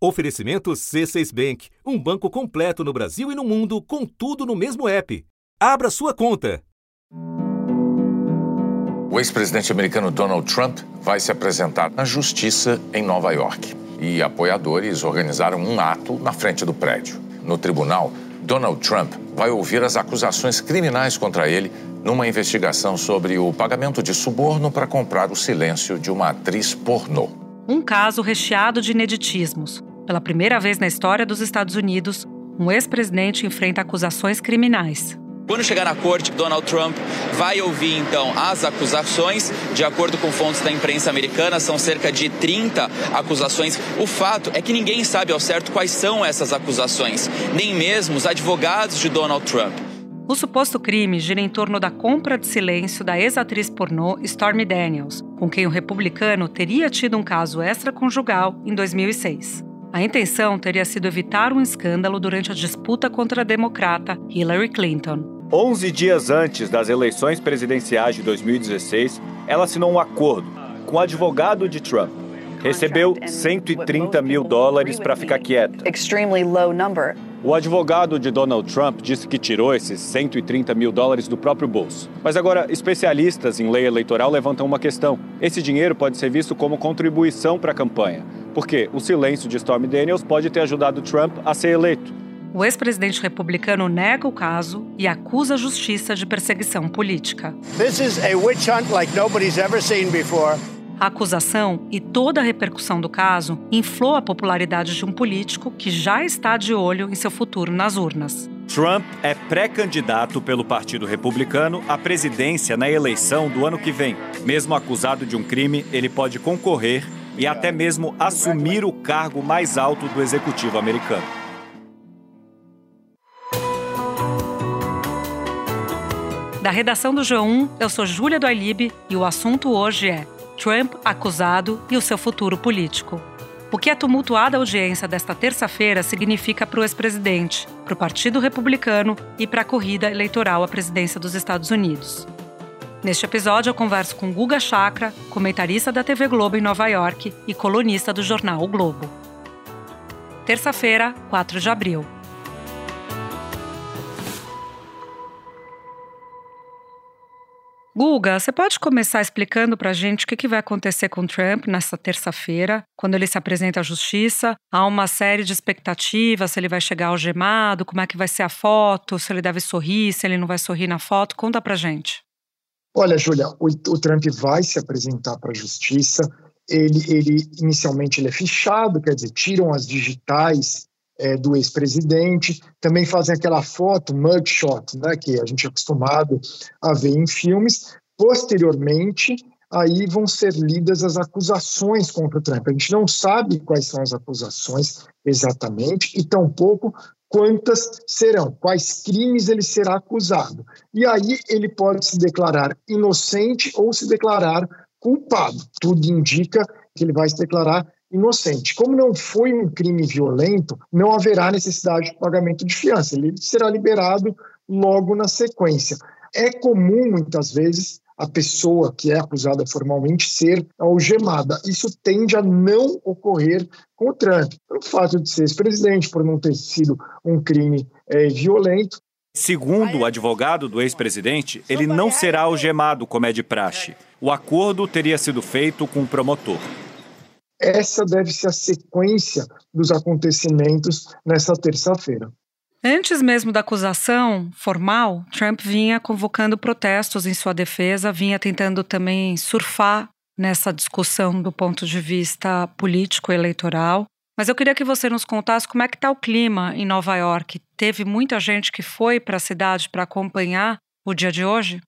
Oferecimento C6 Bank, um banco completo no Brasil e no mundo, com tudo no mesmo app. Abra sua conta. O ex-presidente americano Donald Trump vai se apresentar na justiça em Nova York. E apoiadores organizaram um ato na frente do prédio. No tribunal, Donald Trump vai ouvir as acusações criminais contra ele numa investigação sobre o pagamento de suborno para comprar o silêncio de uma atriz pornô. Um caso recheado de ineditismos pela primeira vez na história dos Estados Unidos, um ex-presidente enfrenta acusações criminais. Quando chegar na corte, Donald Trump vai ouvir então as acusações. De acordo com fontes da imprensa americana, são cerca de 30 acusações. O fato é que ninguém sabe ao certo quais são essas acusações, nem mesmo os advogados de Donald Trump. O suposto crime gira em torno da compra de silêncio da ex-atriz pornô Stormy Daniels, com quem o republicano teria tido um caso extraconjugal em 2006. A intenção teria sido evitar um escândalo durante a disputa contra a democrata Hillary Clinton. 11 dias antes das eleições presidenciais de 2016, ela assinou um acordo com o advogado de Trump. Recebeu 130 mil dólares para ficar quieta. O advogado de Donald Trump disse que tirou esses 130 mil dólares do próprio bolso. Mas agora, especialistas em lei eleitoral levantam uma questão: esse dinheiro pode ser visto como contribuição para a campanha porque o silêncio de Stormy Daniels pode ter ajudado Trump a ser eleito. O ex-presidente republicano nega o caso e acusa a justiça de perseguição política. This is a witch hunt like nobody's ever seen before. A acusação e toda a repercussão do caso inflou a popularidade de um político que já está de olho em seu futuro nas urnas. Trump é pré-candidato pelo Partido Republicano à presidência na eleição do ano que vem. Mesmo acusado de um crime, ele pode concorrer e até mesmo assumir o cargo mais alto do executivo americano. Da redação do G1, eu sou Júlia do e o assunto hoje é Trump acusado e o seu futuro político. O que a tumultuada audiência desta terça-feira significa para o ex-presidente, para o Partido Republicano e para a corrida eleitoral à presidência dos Estados Unidos. Neste episódio, eu converso com Guga Chakra, comentarista da TV Globo em Nova York e colunista do jornal O Globo. Terça-feira, 4 de abril. Guga, você pode começar explicando para a gente o que, que vai acontecer com Trump nessa terça-feira, quando ele se apresenta à justiça? Há uma série de expectativas, se ele vai chegar algemado, como é que vai ser a foto, se ele deve sorrir, se ele não vai sorrir na foto. Conta para gente. Olha, Júlia, o, o, Trump vai se apresentar para a justiça. Ele, ele inicialmente ele é fichado, quer dizer, tiram as digitais é, do ex-presidente, também fazem aquela foto, mugshot, né, que a gente é acostumado a ver em filmes. Posteriormente, aí vão ser lidas as acusações contra o Trump. A gente não sabe quais são as acusações exatamente e tampouco quantas serão, quais crimes ele será acusado. E aí ele pode se declarar inocente ou se declarar culpado. Tudo indica que ele vai se declarar inocente. Como não foi um crime violento, não haverá necessidade de pagamento de fiança. Ele será liberado logo na sequência. É comum, muitas vezes, a pessoa que é acusada formalmente ser algemada. Isso tende a não ocorrer com o Trump, pelo fato de ser ex-presidente, por não ter sido um crime é, violento. Segundo o advogado do ex-presidente, ele não será algemado como é de praxe. O acordo teria sido feito com o promotor. Essa deve ser a sequência dos acontecimentos nessa terça-feira. Antes mesmo da acusação formal, Trump vinha convocando protestos em sua defesa, vinha tentando também surfar nessa discussão do ponto de vista político eleitoral. Mas eu queria que você nos contasse como é que está o clima em Nova York. Teve muita gente que foi para a cidade para acompanhar o dia de hoje?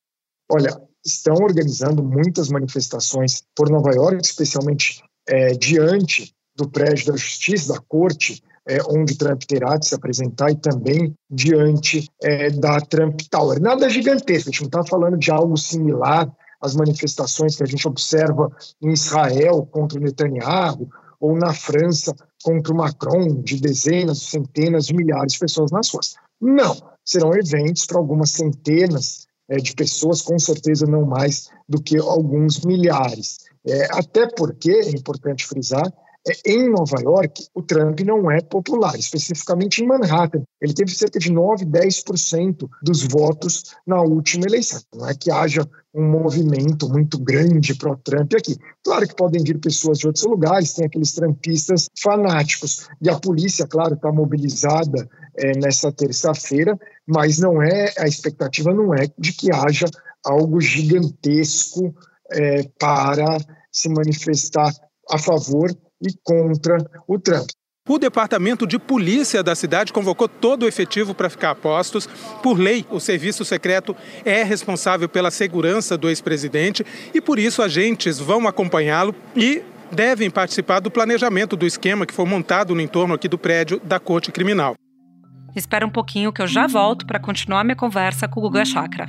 Olha, estão organizando muitas manifestações por Nova York, especialmente é, diante do prédio da Justiça, da Corte, é, onde Trump terá de se apresentar e também diante é, da Trump Tower. Nada gigantesco, a gente não está falando de algo similar às manifestações que a gente observa em Israel contra o Netanyahu ou na França contra o Macron, de dezenas, centenas de milhares de pessoas nas ruas. Não, serão eventos para algumas centenas é, de pessoas, com certeza não mais do que alguns milhares. É, até porque, é importante frisar, é, em Nova York, o Trump não é popular, especificamente em Manhattan. Ele teve cerca de 9, 10% dos votos na última eleição. Não é que haja um movimento muito grande pró-Trump aqui. Claro que podem vir pessoas de outros lugares, tem aqueles trumpistas fanáticos. E a polícia, claro, está mobilizada é, nessa terça-feira, mas não é a expectativa não é de que haja algo gigantesco é, para se manifestar a favor e contra o Trump. O Departamento de Polícia da cidade convocou todo o efetivo para ficar a postos. Por lei, o serviço secreto é responsável pela segurança do ex-presidente e por isso agentes vão acompanhá-lo e devem participar do planejamento do esquema que foi montado no entorno aqui do prédio da Corte Criminal. Espera um pouquinho que eu já volto para continuar minha conversa com o Guga Chakra.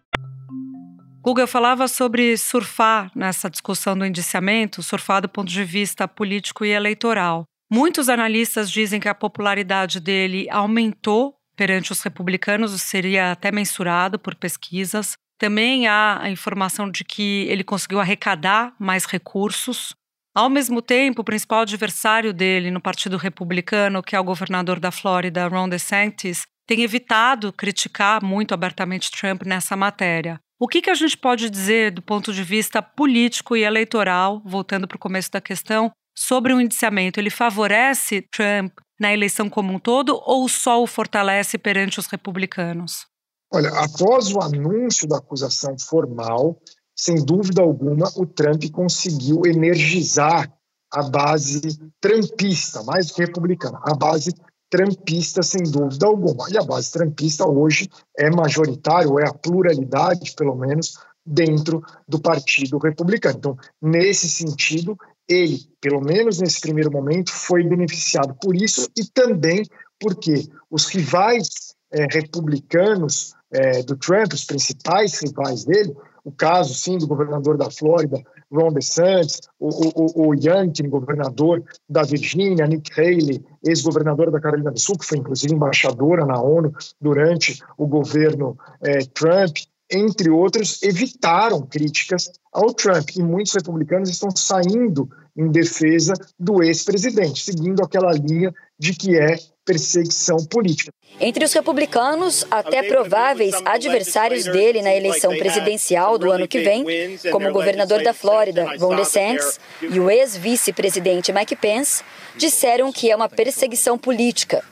Google falava sobre surfar nessa discussão do indiciamento, surfar do ponto de vista político e eleitoral. Muitos analistas dizem que a popularidade dele aumentou perante os republicanos, seria até mensurado por pesquisas. Também há a informação de que ele conseguiu arrecadar mais recursos. Ao mesmo tempo, o principal adversário dele no Partido Republicano, que é o governador da Flórida, Ron DeSantis, tem evitado criticar muito abertamente Trump nessa matéria. O que, que a gente pode dizer do ponto de vista político e eleitoral, voltando para o começo da questão, sobre o indiciamento? Ele favorece Trump na eleição como um todo ou só o fortalece perante os republicanos? Olha, após o anúncio da acusação formal, sem dúvida alguma, o Trump conseguiu energizar a base trumpista, mais que republicana, a base trampista, sem dúvida alguma. E a base trampista hoje é majoritária, é a pluralidade, pelo menos, dentro do Partido Republicano. Então, nesse sentido, ele, pelo menos nesse primeiro momento, foi beneficiado por isso e também porque os rivais é, republicanos é, do Trump, os principais rivais dele, o caso, sim, do governador da Flórida, Ron DeSantis, o, o, o Youngkin, governador da Virgínia, Nick Haley, ex-governadora da Carolina do Sul, que foi inclusive embaixadora na ONU durante o governo eh, Trump, entre outros, evitaram críticas ao Trump. E muitos republicanos estão saindo em defesa do ex-presidente, seguindo aquela linha de que é perseguição política. Entre os republicanos, até prováveis adversários dele na eleição presidencial do ano que vem, como o governador da Flórida, Ron DeSantis, e o ex-vice-presidente Mike Pence, disseram que é uma perseguição política.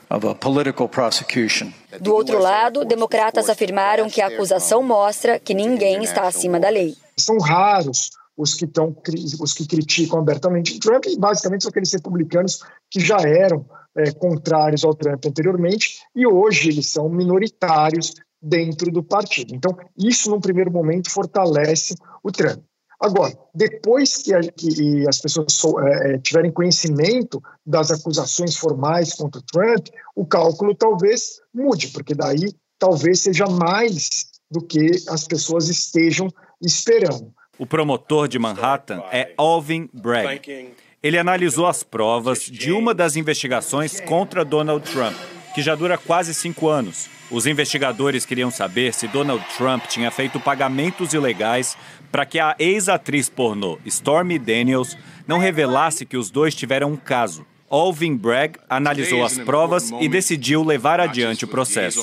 Do outro lado, democratas afirmaram que a acusação mostra que ninguém está acima da lei. São raros os que, tão, os que criticam abertamente Trump, e basicamente são aqueles republicanos que já eram é, contrários ao Trump anteriormente, e hoje eles são minoritários dentro do partido. Então, isso, num primeiro momento, fortalece o Trump. Agora, depois que, a, que as pessoas so, é, é, tiverem conhecimento das acusações formais contra o Trump, o cálculo talvez mude, porque daí talvez seja mais do que as pessoas estejam esperando. O promotor de Manhattan é Alvin Bragg. Ele analisou as provas de uma das investigações contra Donald Trump, que já dura quase cinco anos. Os investigadores queriam saber se Donald Trump tinha feito pagamentos ilegais para que a ex-atriz pornô Stormy Daniels não revelasse que os dois tiveram um caso. Alvin Bragg analisou as provas e decidiu levar adiante o processo.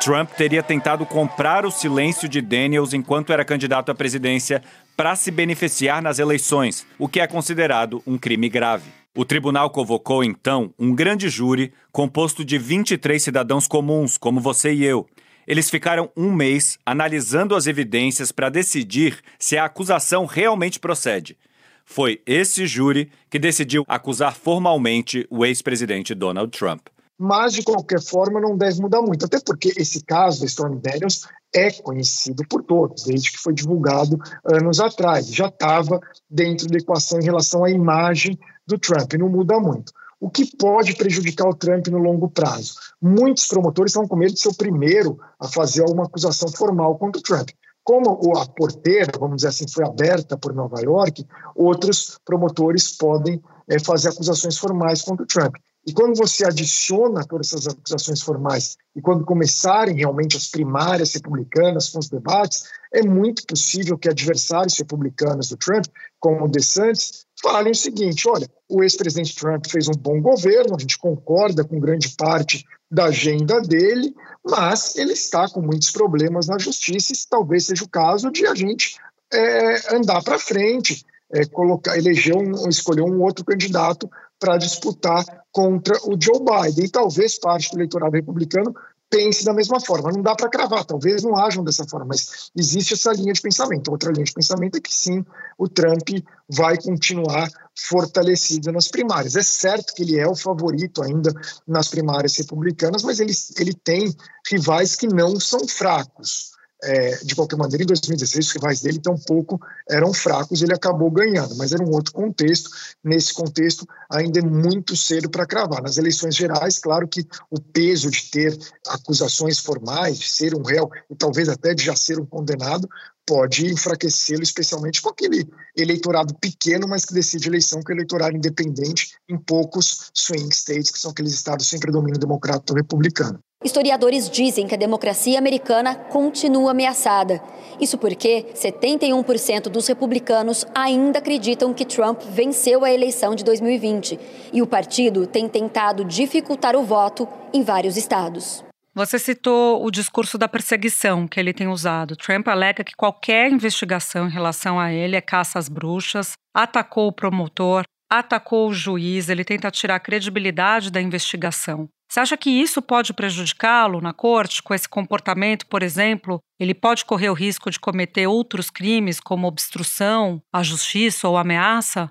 Trump teria tentado comprar o silêncio de Daniels enquanto era candidato à presidência para se beneficiar nas eleições, o que é considerado um crime grave. O tribunal convocou então um grande júri composto de 23 cidadãos comuns, como você e eu. Eles ficaram um mês analisando as evidências para decidir se a acusação realmente procede. Foi esse júri que decidiu acusar formalmente o ex-presidente Donald Trump mas de qualquer forma não deve mudar muito, até porque esse caso da Stormy Daniels é conhecido por todos, desde que foi divulgado anos atrás, já estava dentro da equação em relação à imagem do Trump, não muda muito. O que pode prejudicar o Trump no longo prazo? Muitos promotores estão com medo de ser o primeiro a fazer uma acusação formal contra o Trump. Como a porteira, vamos dizer assim, foi aberta por Nova York, outros promotores podem é, fazer acusações formais contra o Trump. E quando você adiciona todas essas acusações formais e quando começarem realmente as primárias republicanas com os debates, é muito possível que adversários republicanos do Trump, como o DeSantis, falem o seguinte: olha, o ex-presidente Trump fez um bom governo, a gente concorda com grande parte da agenda dele, mas ele está com muitos problemas na justiça e talvez seja o caso de a gente é, andar para frente, é, colocar, eleger um, escolher um outro candidato para disputar contra o Joe Biden. E talvez parte do eleitorado republicano pense da mesma forma. Não dá para cravar, talvez não hajam dessa forma, mas existe essa linha de pensamento. Outra linha de pensamento é que sim, o Trump vai continuar fortalecido nas primárias. É certo que ele é o favorito ainda nas primárias republicanas, mas ele, ele tem rivais que não são fracos é, de qualquer maneira, em 2016, os rivais dele tampouco eram fracos, ele acabou ganhando, mas era um outro contexto. Nesse contexto, ainda é muito cedo para cravar. Nas eleições gerais, claro que o peso de ter acusações formais, de ser um réu e talvez até de já ser um condenado, pode enfraquecê-lo, especialmente com aquele eleitorado pequeno, mas que decide eleição, o eleitorado independente em poucos swing states, que são aqueles estados sem predomínio democrata ou republicano. Historiadores dizem que a democracia americana continua ameaçada. Isso porque 71% dos republicanos ainda acreditam que Trump venceu a eleição de 2020 e o partido tem tentado dificultar o voto em vários estados. Você citou o discurso da perseguição que ele tem usado. Trump alega que qualquer investigação em relação a ele é caça às bruxas, atacou o promotor, atacou o juiz, ele tenta tirar a credibilidade da investigação. Você acha que isso pode prejudicá-lo na corte com esse comportamento, por exemplo? Ele pode correr o risco de cometer outros crimes, como obstrução à justiça ou ameaça?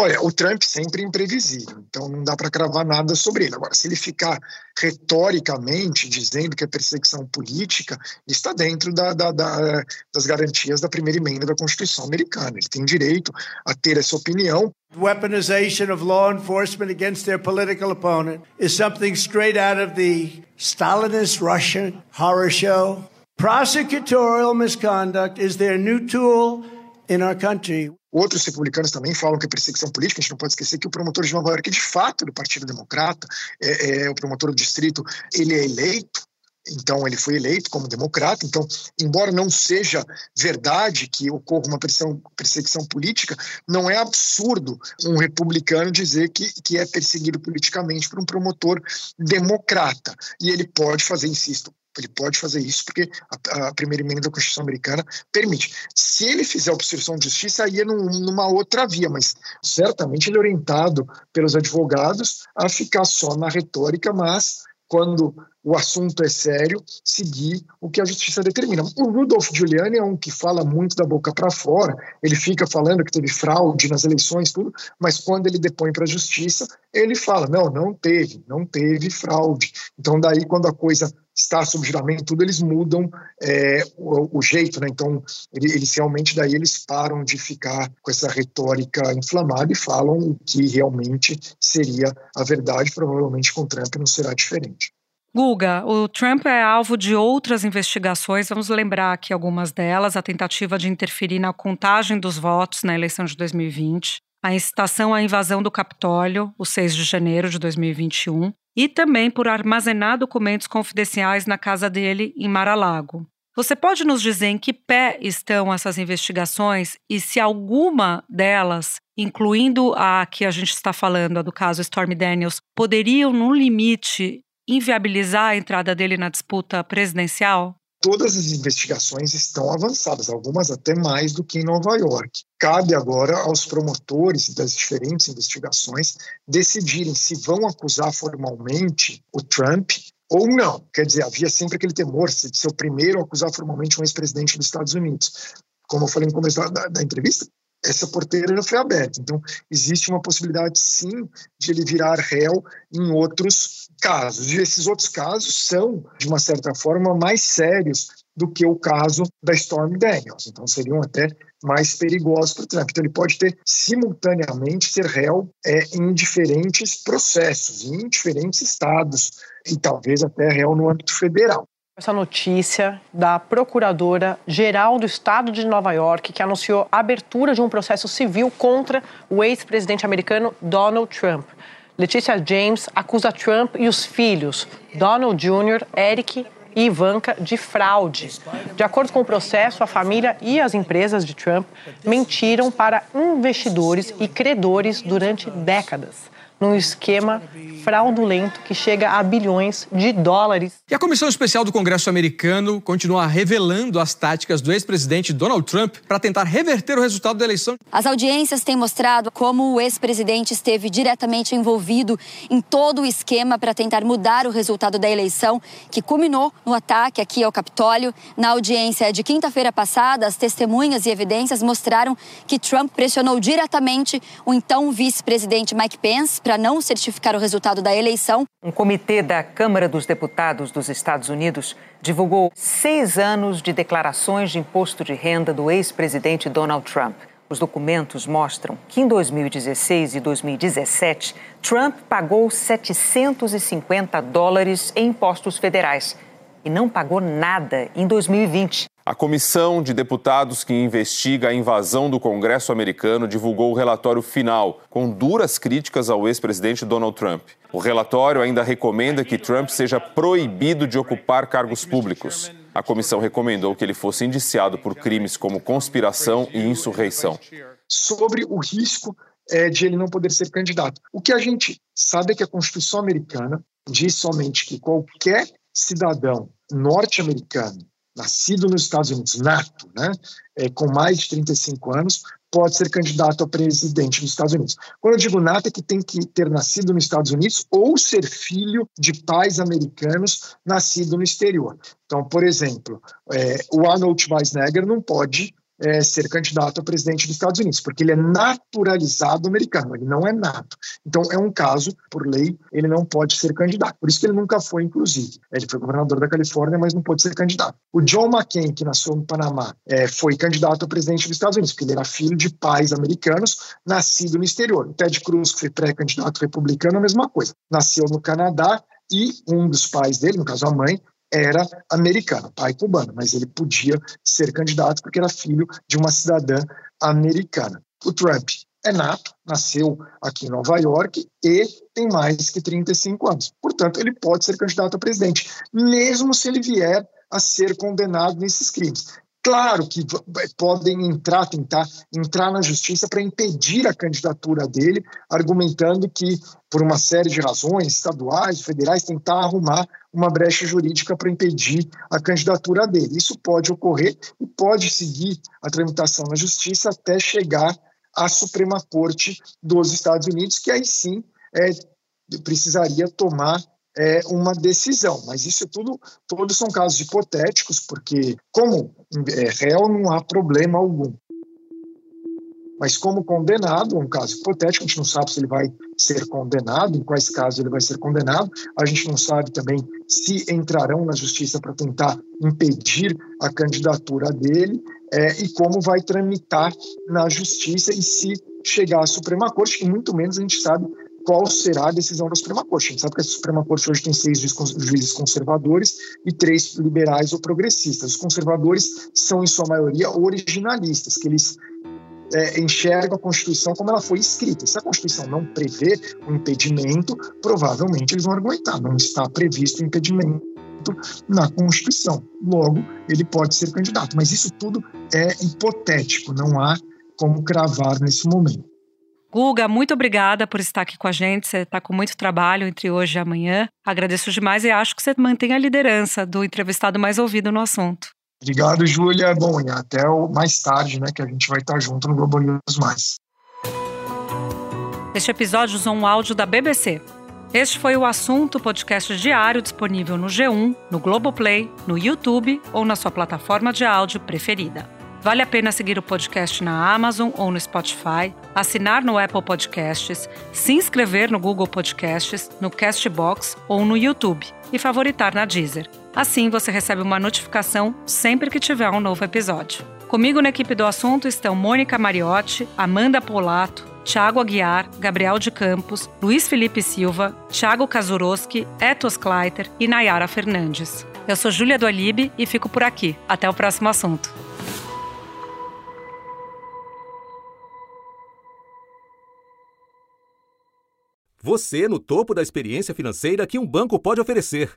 Olha, o Trump sempre é imprevisível, então não dá para cravar nada sobre ele. Agora, se ele ficar retoricamente dizendo que é perseguição política, está dentro da, da, da, das garantias da primeira emenda da Constituição americana. Ele tem direito a ter essa opinião. Weaponization of law enforcement against their political opponent is something straight out of the Stalinist Russian horror show. Prosecutorial misconduct is their new tool in our country. Outros republicanos também falam que é perseguição política. A gente não pode esquecer que o promotor de Nova York, de fato, do Partido Democrata, é, é o promotor do distrito, ele é eleito então ele foi eleito como democrata. Então, embora não seja verdade que ocorra uma perseguição política, não é absurdo um republicano dizer que, que é perseguido politicamente por um promotor democrata. E ele pode fazer, insisto, ele pode fazer isso porque a, a, primeira emenda da Constituição americana permite. Se ele fizer obstrução de justiça, aí é num, numa outra via, mas certamente ele é orientado pelos advogados a ficar só na retórica, mas quando o assunto é sério, seguir o que a justiça determina. O Rudolph Giuliani é um que fala muito da boca para fora, ele fica falando que teve fraude nas eleições, tudo, mas quando ele depõe para a justiça, ele fala: não, não teve, não teve fraude. Então, daí, quando a coisa está sob juramento, tudo, eles mudam é, o, o, jeito, né? Então, eles realmente, daí, eles param de ficar com essa retórica inflamada e falam o que realmente seria a verdade, provavelmente com Trump não será diferente. Guga, o Trump é alvo de outras investigações. Vamos lembrar aqui algumas delas: a tentativa de interferir na contagem dos votos na eleição de 2020, a incitação à invasão do Capitólio, o 6 de janeiro de 2021, e também por armazenar documentos confidenciais na casa dele em Mar-a-Lago. Você pode nos dizer em que pé estão essas investigações e se alguma delas, incluindo a que a gente está falando, a do caso Stormy Daniels, poderiam, no limite, inviabilizar a entrada dele na disputa presidencial? Todas as investigações estão avançadas, algumas até mais do que em Nova York. Cabe agora aos promotores das diferentes investigações decidirem se vão acusar formalmente o Trump ou não. Quer dizer, havia sempre aquele temor de ser o primeiro a acusar formalmente um ex-presidente dos Estados Unidos. Como eu falei no começo da, da, da entrevista, essa porteira já foi aberta. Então, existe uma possibilidade, sim, de ele virar réu em outros casos. E esses outros casos são, de uma certa forma, mais sérios do que o caso da Storm Daniels. Então, seriam até mais perigosos para o Trump. Então, ele pode ter simultaneamente ser réu é, em diferentes processos, em diferentes estados, e talvez até réu no âmbito federal essa notícia da procuradora-geral do estado de Nova York, que anunciou a abertura de um processo civil contra o ex-presidente americano Donald Trump. Letícia James acusa Trump e os filhos, Donald Jr., Eric e Ivanka, de fraude. De acordo com o processo, a família e as empresas de Trump mentiram para investidores e credores durante décadas num esquema fraudulento que chega a bilhões de dólares. E a Comissão Especial do Congresso americano continua revelando as táticas do ex-presidente Donald Trump para tentar reverter o resultado da eleição. As audiências têm mostrado como o ex-presidente esteve diretamente envolvido em todo o esquema para tentar mudar o resultado da eleição, que culminou no ataque aqui ao Capitólio. Na audiência de quinta-feira passada, as testemunhas e evidências mostraram que Trump pressionou diretamente o então vice-presidente Mike Pence para não certificar o resultado da eleição. Um comitê da Câmara dos Deputados dos Estados Unidos divulgou seis anos de declarações de imposto de renda do ex-presidente Donald Trump. Os documentos mostram que em 2016 e 2017, Trump pagou 750 dólares em impostos federais e não pagou nada em 2020. A comissão de deputados que investiga a invasão do Congresso americano divulgou o relatório final, com duras críticas ao ex-presidente Donald Trump. O relatório ainda recomenda que Trump seja proibido de ocupar cargos públicos. A comissão recomendou que ele fosse indiciado por crimes como conspiração e insurreição. Sobre o risco é, de ele não poder ser candidato. O que a gente sabe é que a Constituição americana diz somente que qualquer cidadão norte-americano nascido nos Estados Unidos, nato, né, é, com mais de 35 anos, pode ser candidato a presidente dos Estados Unidos. Quando eu digo nato, é que tem que ter nascido nos Estados Unidos ou ser filho de pais americanos nascido no exterior. Então, por exemplo, é, o Arnold Schwarzenegger não pode é, ser candidato a presidente dos Estados Unidos, porque ele é naturalizado americano, ele não é nato. Então, é um caso, por lei, ele não pode ser candidato. Por isso que ele nunca foi, inclusive. Ele foi governador da Califórnia, mas não pode ser candidato. O John McCain, que nasceu no Panamá, é, foi candidato a presidente dos Estados Unidos, porque ele era filho de pais americanos, nascido no exterior. O Ted Cruz, que foi pré-candidato republicano, a mesma coisa. Nasceu no Canadá e um dos pais dele, no caso a mãe, era americano, pai cubano, mas ele podia ser candidato porque era filho de uma cidadã americana. O Trump é nato, nasceu aqui em Nova York e tem mais que 35 anos. Portanto, ele pode ser candidato a presidente, mesmo se ele vier a ser condenado nesses crimes. Claro que podem entrar, tentar entrar na justiça para impedir a candidatura dele, argumentando que, por uma série de razões estaduais, federais, tentar arrumar uma brecha jurídica para impedir a candidatura dele. Isso pode ocorrer e pode seguir a tramitação na justiça até chegar à Suprema Corte dos Estados Unidos, que aí sim é, precisaria tomar é, uma decisão. Mas isso é tudo, todos são casos hipotéticos, porque como é, réu não há problema algum. Mas como condenado, um caso hipotético, a gente não sabe se ele vai ser condenado, em quais casos ele vai ser condenado, a gente não sabe também se entrarão na justiça para tentar impedir a candidatura dele é, e como vai tramitar na justiça e se chegar à Suprema Corte, e muito menos a gente sabe qual será a decisão da Suprema Corte. A gente sabe que a Suprema Corte hoje tem seis juízes conservadores e três liberais ou progressistas. Os conservadores são, em sua maioria, originalistas, que eles é, enxergam a Constituição como ela foi escrita. Se a Constituição não prevê o um impedimento, provavelmente eles vão argumentar, não está previsto o impedimento na Constituição. Logo, ele pode ser candidato. Mas isso tudo é hipotético, não há como cravar nesse momento. Guga, muito obrigada por estar aqui com a gente. Você está com muito trabalho entre hoje e amanhã. Agradeço demais e acho que você mantém a liderança do entrevistado mais ouvido no assunto. Obrigado, Júlia. Bom, e até mais tarde, né, que a gente vai estar junto no Globo News Mais. Este episódio usou um áudio da BBC. Este foi o assunto podcast diário disponível no G1, no Globoplay, no YouTube ou na sua plataforma de áudio preferida. Vale a pena seguir o podcast na Amazon ou no Spotify, assinar no Apple Podcasts, se inscrever no Google Podcasts, no Castbox ou no YouTube e favoritar na Deezer. Assim você recebe uma notificação sempre que tiver um novo episódio. Comigo na equipe do assunto estão Mônica Mariotti, Amanda Polato, Tiago Aguiar, Gabriel de Campos, Luiz Felipe Silva, Tiago Kazuroski, Etos Kleiter e Nayara Fernandes. Eu sou Júlia do Alibe e fico por aqui. Até o próximo assunto. Você no topo da experiência financeira que um banco pode oferecer.